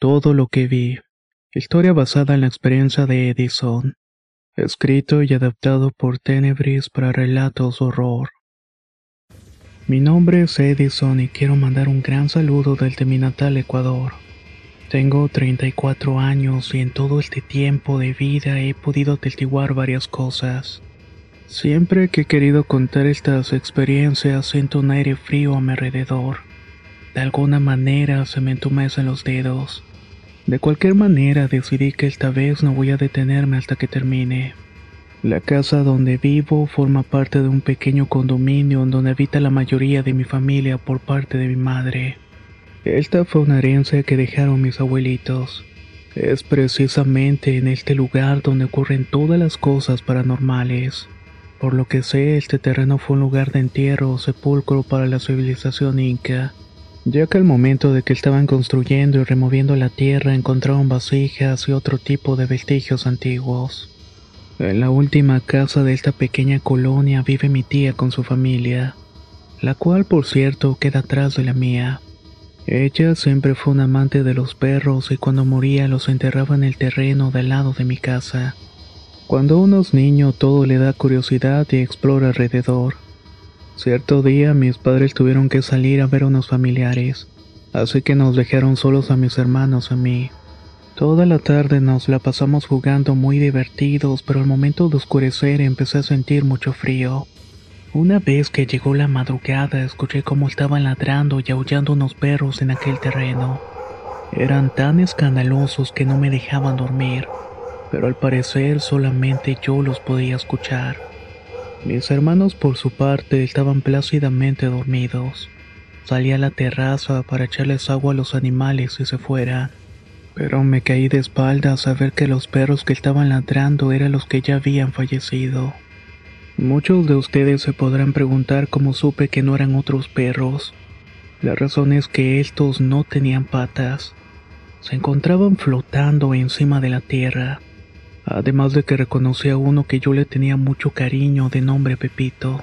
Todo lo que vi. Historia basada en la experiencia de Edison. Escrito y adaptado por Tenebris para relatos horror. Mi nombre es Edison y quiero mandar un gran saludo desde mi natal Ecuador. Tengo 34 años y en todo este tiempo de vida he podido testiguar varias cosas. Siempre que he querido contar estas experiencias siento un aire frío a mi alrededor. De alguna manera se me entumecen los dedos. De cualquier manera decidí que esta vez no voy a detenerme hasta que termine. La casa donde vivo forma parte de un pequeño condominio en donde habita la mayoría de mi familia por parte de mi madre. Esta fue una herencia que dejaron mis abuelitos. Es precisamente en este lugar donde ocurren todas las cosas paranormales. Por lo que sé, este terreno fue un lugar de entierro o sepulcro para la civilización inca ya que al momento de que estaban construyendo y removiendo la tierra encontraron vasijas y otro tipo de vestigios antiguos. En la última casa de esta pequeña colonia vive mi tía con su familia, la cual por cierto queda atrás de la mía. Ella siempre fue un amante de los perros y cuando moría los enterraba en el terreno del lado de mi casa. Cuando uno es niño todo le da curiosidad y explora alrededor. Cierto día mis padres tuvieron que salir a ver a unos familiares, así que nos dejaron solos a mis hermanos y a mí. Toda la tarde nos la pasamos jugando muy divertidos, pero al momento de oscurecer empecé a sentir mucho frío. Una vez que llegó la madrugada escuché cómo estaban ladrando y aullando unos perros en aquel terreno. Eran tan escandalosos que no me dejaban dormir, pero al parecer solamente yo los podía escuchar. Mis hermanos por su parte estaban plácidamente dormidos. Salí a la terraza para echarles agua a los animales y se fuera. Pero me caí de espaldas a ver que los perros que estaban ladrando eran los que ya habían fallecido. Muchos de ustedes se podrán preguntar cómo supe que no eran otros perros. La razón es que estos no tenían patas. Se encontraban flotando encima de la tierra. Además de que reconocí a uno que yo le tenía mucho cariño de nombre Pepito.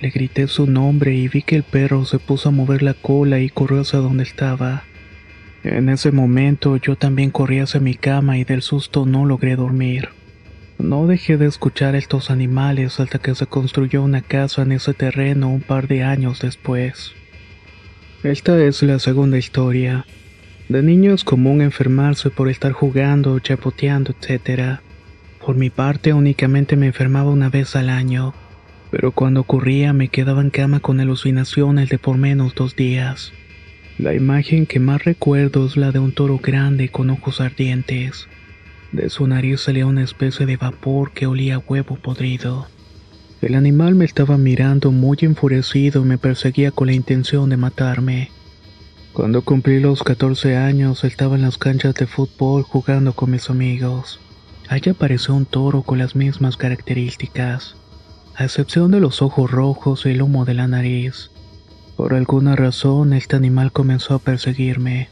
Le grité su nombre y vi que el perro se puso a mover la cola y corrió hacia donde estaba. En ese momento yo también corrí hacia mi cama y del susto no logré dormir. No dejé de escuchar a estos animales hasta que se construyó una casa en ese terreno un par de años después. Esta es la segunda historia. De niño es común enfermarse por estar jugando, chapoteando, etc. Por mi parte únicamente me enfermaba una vez al año, pero cuando ocurría me quedaba en cama con alucinaciones de por menos dos días. La imagen que más recuerdo es la de un toro grande con ojos ardientes. De su nariz salía una especie de vapor que olía a huevo podrido. El animal me estaba mirando muy enfurecido y me perseguía con la intención de matarme. Cuando cumplí los 14 años estaba en las canchas de fútbol jugando con mis amigos. Allí apareció un toro con las mismas características, a excepción de los ojos rojos y el humo de la nariz. Por alguna razón, este animal comenzó a perseguirme.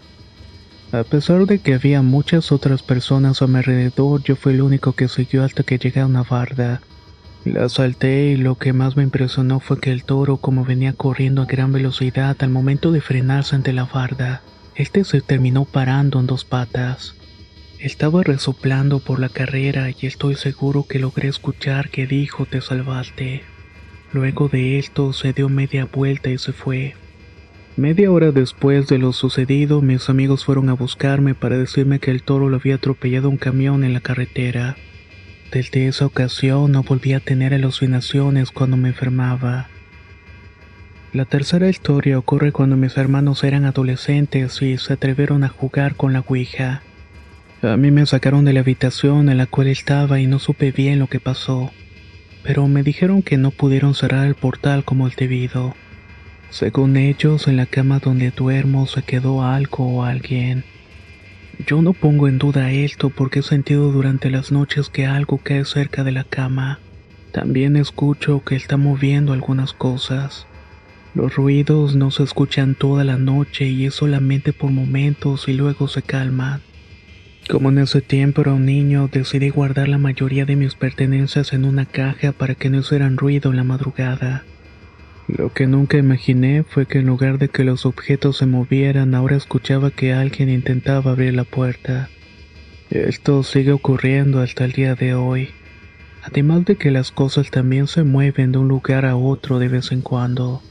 A pesar de que había muchas otras personas a mi alrededor, yo fui el único que siguió hasta que llegué a una barda. La salté y lo que más me impresionó fue que el toro, como venía corriendo a gran velocidad al momento de frenarse ante la barda, este se terminó parando en dos patas. Estaba resoplando por la carrera y estoy seguro que logré escuchar que dijo te salvaste. Luego de esto se dio media vuelta y se fue. Media hora después de lo sucedido, mis amigos fueron a buscarme para decirme que el toro lo había atropellado un camión en la carretera. Desde esa ocasión no volví a tener alucinaciones cuando me enfermaba. La tercera historia ocurre cuando mis hermanos eran adolescentes y se atrevieron a jugar con la Ouija. A mí me sacaron de la habitación en la cual estaba y no supe bien lo que pasó, pero me dijeron que no pudieron cerrar el portal como el debido. Según ellos, en la cama donde duermo se quedó algo o alguien. Yo no pongo en duda esto porque he sentido durante las noches que algo cae cerca de la cama. También escucho que está moviendo algunas cosas. Los ruidos no se escuchan toda la noche y es solamente por momentos y luego se calman. Como en ese tiempo era un niño, decidí guardar la mayoría de mis pertenencias en una caja para que no hicieran ruido en la madrugada. Lo que nunca imaginé fue que en lugar de que los objetos se movieran, ahora escuchaba que alguien intentaba abrir la puerta. Esto sigue ocurriendo hasta el día de hoy. Además de que las cosas también se mueven de un lugar a otro de vez en cuando.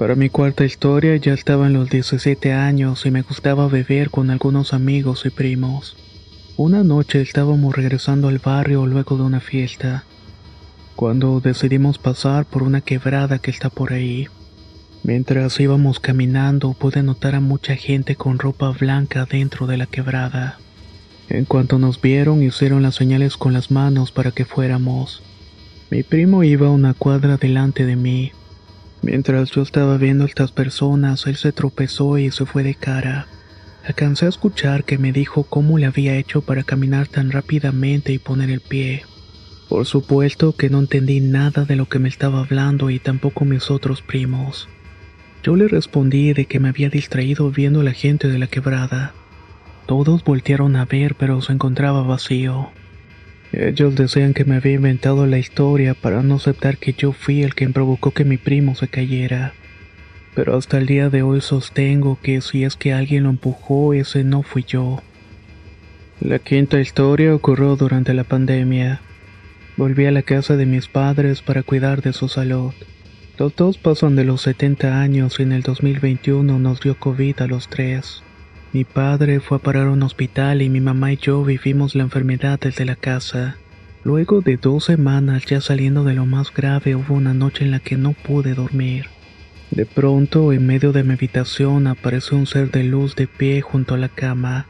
Para mi cuarta historia ya estaba en los 17 años y me gustaba beber con algunos amigos y primos. Una noche estábamos regresando al barrio luego de una fiesta cuando decidimos pasar por una quebrada que está por ahí. Mientras íbamos caminando pude notar a mucha gente con ropa blanca dentro de la quebrada. En cuanto nos vieron hicieron las señales con las manos para que fuéramos. Mi primo iba una cuadra delante de mí. Mientras yo estaba viendo a estas personas, él se tropezó y se fue de cara. Alcancé a escuchar que me dijo cómo le había hecho para caminar tan rápidamente y poner el pie. Por supuesto que no entendí nada de lo que me estaba hablando y tampoco mis otros primos. Yo le respondí de que me había distraído viendo a la gente de la quebrada. Todos voltearon a ver, pero se encontraba vacío. Ellos decían que me había inventado la historia para no aceptar que yo fui el quien provocó que mi primo se cayera. Pero hasta el día de hoy sostengo que si es que alguien lo empujó, ese no fui yo. La quinta historia ocurrió durante la pandemia. Volví a la casa de mis padres para cuidar de su salud. Los dos pasan de los 70 años y en el 2021 nos dio COVID a los tres. Mi padre fue a parar a un hospital y mi mamá y yo vivimos la enfermedad desde la casa. Luego de dos semanas ya saliendo de lo más grave hubo una noche en la que no pude dormir. De pronto, en medio de mi habitación apareció un ser de luz de pie junto a la cama,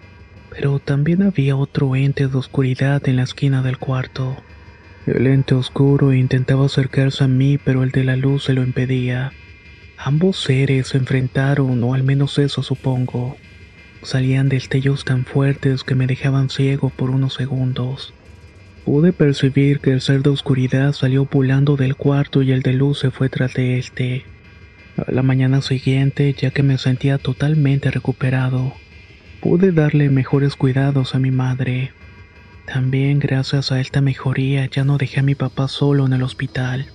pero también había otro ente de oscuridad en la esquina del cuarto. El ente oscuro intentaba acercarse a mí, pero el de la luz se lo impedía. Ambos seres se enfrentaron, o al menos eso supongo. Salían destellos tan fuertes que me dejaban ciego por unos segundos. Pude percibir que el ser de oscuridad salió volando del cuarto y el de luz se fue tras de este. A la mañana siguiente, ya que me sentía totalmente recuperado, pude darle mejores cuidados a mi madre. También gracias a esta mejoría ya no dejé a mi papá solo en el hospital.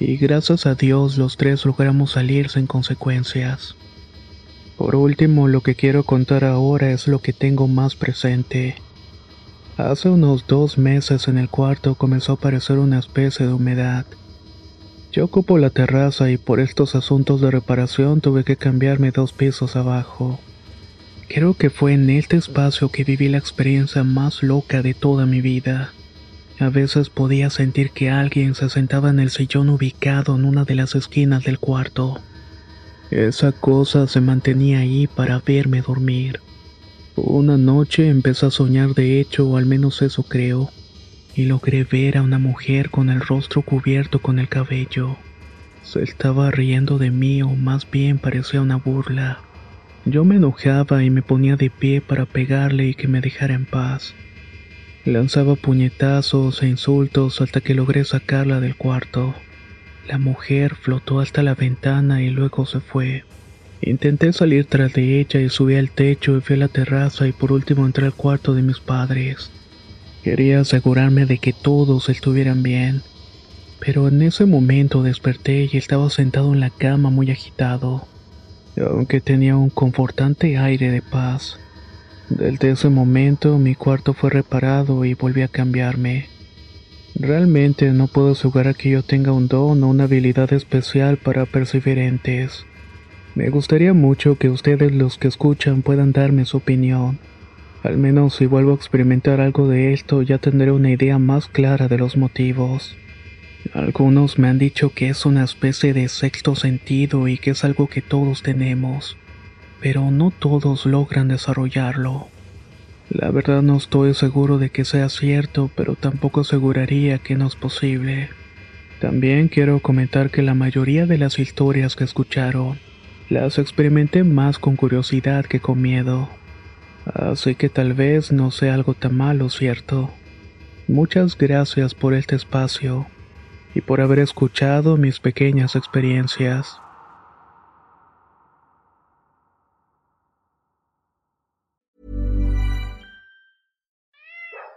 Y gracias a Dios los tres logramos salir sin consecuencias. Por último, lo que quiero contar ahora es lo que tengo más presente. Hace unos dos meses en el cuarto comenzó a aparecer una especie de humedad. Yo ocupo la terraza y por estos asuntos de reparación tuve que cambiarme dos pisos abajo. Creo que fue en este espacio que viví la experiencia más loca de toda mi vida. A veces podía sentir que alguien se sentaba en el sillón ubicado en una de las esquinas del cuarto. Esa cosa se mantenía ahí para verme dormir. Una noche empecé a soñar de hecho, o al menos eso creo, y logré ver a una mujer con el rostro cubierto con el cabello. Se estaba riendo de mí o más bien parecía una burla. Yo me enojaba y me ponía de pie para pegarle y que me dejara en paz. Lanzaba puñetazos e insultos hasta que logré sacarla del cuarto. La mujer flotó hasta la ventana y luego se fue. Intenté salir tras de ella y subí al techo y fui a la terraza y por último entré al cuarto de mis padres. Quería asegurarme de que todos estuvieran bien. Pero en ese momento desperté y estaba sentado en la cama muy agitado aunque tenía un confortante aire de paz. Desde ese momento mi cuarto fue reparado y volví a cambiarme. Realmente no puedo asegurar que yo tenga un don o una habilidad especial para percibir entes. Me gustaría mucho que ustedes los que escuchan puedan darme su opinión. Al menos si vuelvo a experimentar algo de esto ya tendré una idea más clara de los motivos. Algunos me han dicho que es una especie de sexto sentido y que es algo que todos tenemos, pero no todos logran desarrollarlo. La verdad no estoy seguro de que sea cierto, pero tampoco aseguraría que no es posible. También quiero comentar que la mayoría de las historias que escucharon las experimenté más con curiosidad que con miedo. Así que tal vez no sea algo tan malo, ¿cierto? Muchas gracias por este espacio y por haber escuchado mis pequeñas experiencias.